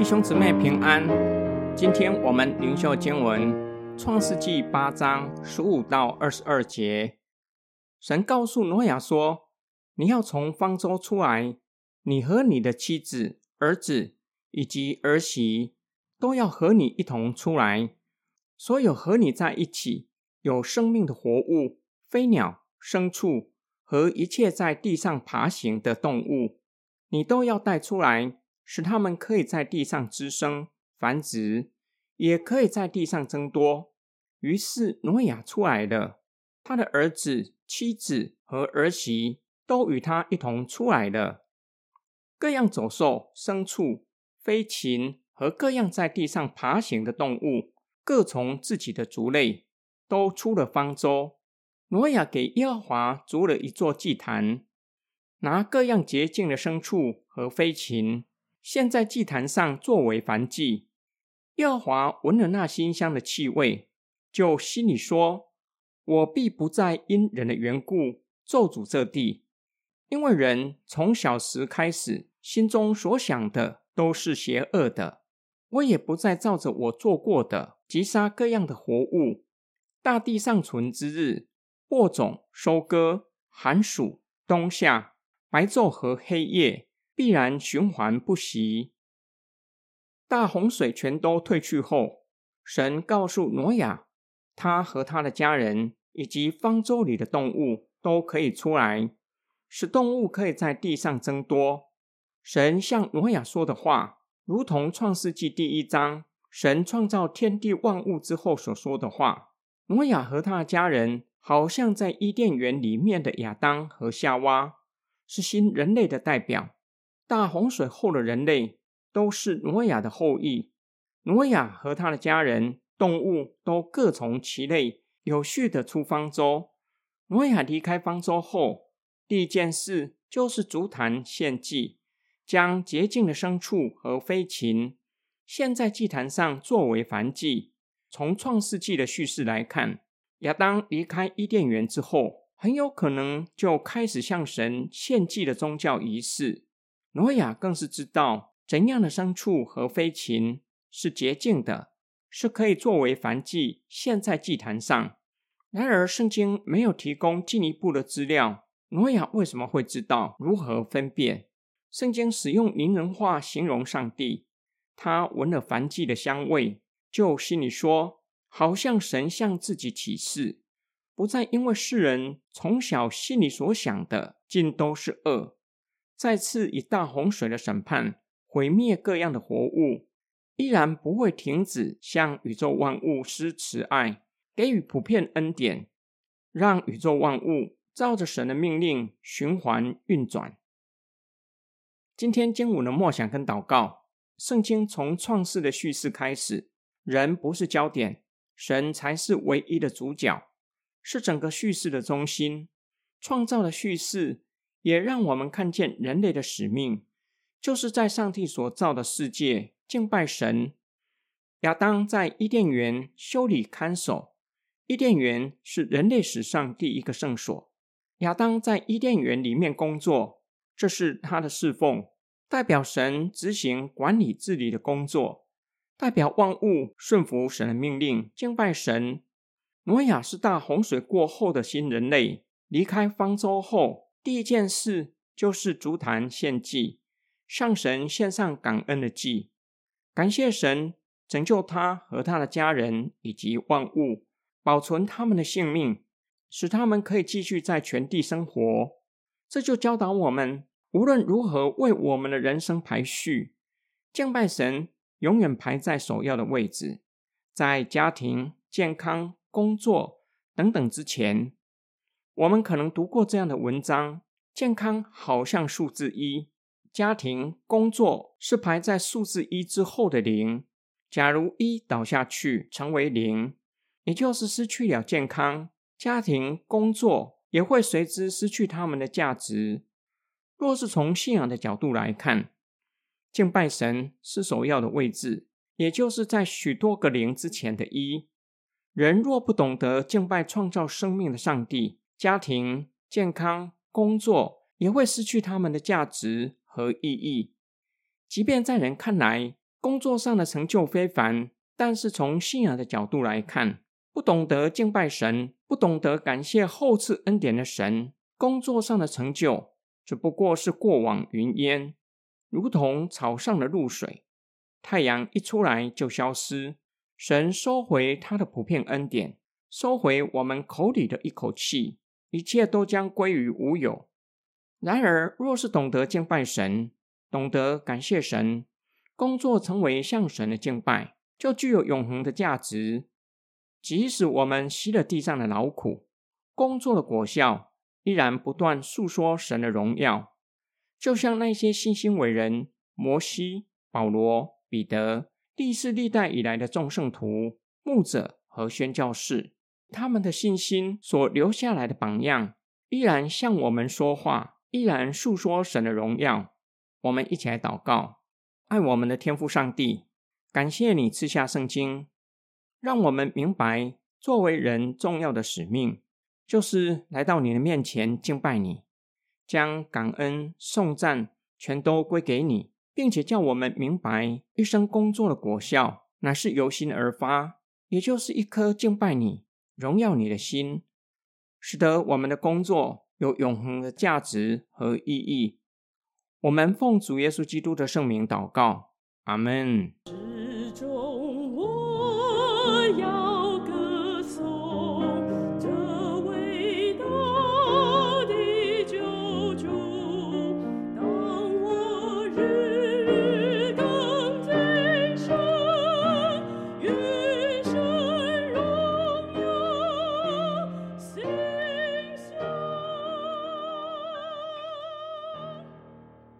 弟兄姊妹平安。今天我们灵修经文《创世纪》八章十五到二十二节。神告诉挪亚说：“你要从方舟出来，你和你的妻子、儿子以及儿媳都要和你一同出来。所有和你在一起有生命的活物、飞鸟、牲畜和一切在地上爬行的动物，你都要带出来。”使他们可以在地上滋生、繁殖，也可以在地上增多。于是挪亚出来了，他的儿子、妻子和儿媳都与他一同出来了。各样走兽、牲畜、飞禽和各样在地上爬行的动物，各从自己的族类，都出了方舟。挪亚给耶和华筑了一座祭坛，拿各样洁净的牲畜和飞禽。现在祭坛上作为燔祭，耶和华闻了那馨香的气味，就心里说：“我必不再因人的缘故咒诅这地，因为人从小时开始，心中所想的都是邪恶的。我也不再照着我做过的，击杀各样的活物。大地上存之日，播种、收割、寒暑、冬夏、白昼和黑夜。”必然循环不息。大洪水全都退去后，神告诉挪亚，他和他的家人以及方舟里的动物都可以出来，使动物可以在地上增多。神向挪亚说的话，如同创世纪第一章神创造天地万物之后所说的话。挪亚和他的家人，好像在伊甸园里面的亚当和夏娃，是新人类的代表。大洪水后的人类都是挪亚的后裔。挪亚和他的家人、动物都各从其类，有序的出方舟。挪亚离开方舟后，第一件事就是足坛献祭，将洁净的牲畜和飞禽献在祭坛上作为燔祭。从创世纪的叙事来看，亚当离开伊甸园之后，很有可能就开始向神献祭的宗教仪式。挪亚更是知道怎样的牲畜和飞禽是洁净的，是可以作为燔祭献在祭坛上。然而，圣经没有提供进一步的资料。挪亚为什么会知道如何分辨？圣经使用拟人化形容上帝，他闻了燔祭的香味，就心里说，好像神向自己启示，不再因为世人从小心里所想的尽都是恶。再次以大洪水的审判毁灭各样的活物，依然不会停止向宇宙万物施慈爱，给予普遍恩典，让宇宙万物照着神的命令循环运转。今天经文的默想跟祷告，圣经从创世的叙事开始，人不是焦点，神才是唯一的主角，是整个叙事的中心，创造的叙事。也让我们看见人类的使命，就是在上帝所造的世界敬拜神。亚当在伊甸园修理看守，伊甸园是人类史上第一个圣所。亚当在伊甸园里面工作，这是他的侍奉，代表神执行管理治理的工作，代表万物顺服神的命令，敬拜神。挪亚是大洪水过后的新人类，离开方舟后。第一件事就是足坛献祭，向神献上感恩的祭，感谢神拯救他和他的家人以及万物，保存他们的性命，使他们可以继续在全地生活。这就教导我们，无论如何为我们的人生排序，敬拜神永远排在首要的位置，在家庭、健康、工作等等之前。我们可能读过这样的文章：健康好像数字一，家庭、工作是排在数字一之后的零。假如一倒下去成为零，也就是失去了健康，家庭、工作也会随之失去他们的价值。若是从信仰的角度来看，敬拜神是首要的位置，也就是在许多个零之前的一。人若不懂得敬拜创造生命的上帝，家庭、健康、工作也会失去他们的价值和意义。即便在人看来工作上的成就非凡，但是从信仰的角度来看，不懂得敬拜神，不懂得感谢后赐恩典的神，工作上的成就只不过是过往云烟，如同草上的露水，太阳一出来就消失。神收回他的普遍恩典，收回我们口里的一口气，一切都将归于无有。然而，若是懂得敬拜神，懂得感谢神，工作成为向神的敬拜，就具有永恒的价值。即使我们吸了地上的劳苦，工作的果效依然不断诉说神的荣耀。就像那些信心伟人摩西、保罗、彼得。历世历代以来的众圣徒、牧者和宣教士，他们的信心所留下来的榜样，依然向我们说话，依然诉说神的荣耀。我们一起来祷告：爱我们的天父上帝，感谢你赐下圣经，让我们明白作为人重要的使命，就是来到你的面前敬拜你，将感恩、颂赞全都归给你。并且叫我们明白，一生工作的果效乃是由心而发，也就是一颗敬拜你、荣耀你的心，使得我们的工作有永恒的价值和意义。我们奉主耶稣基督的圣名祷告，阿门。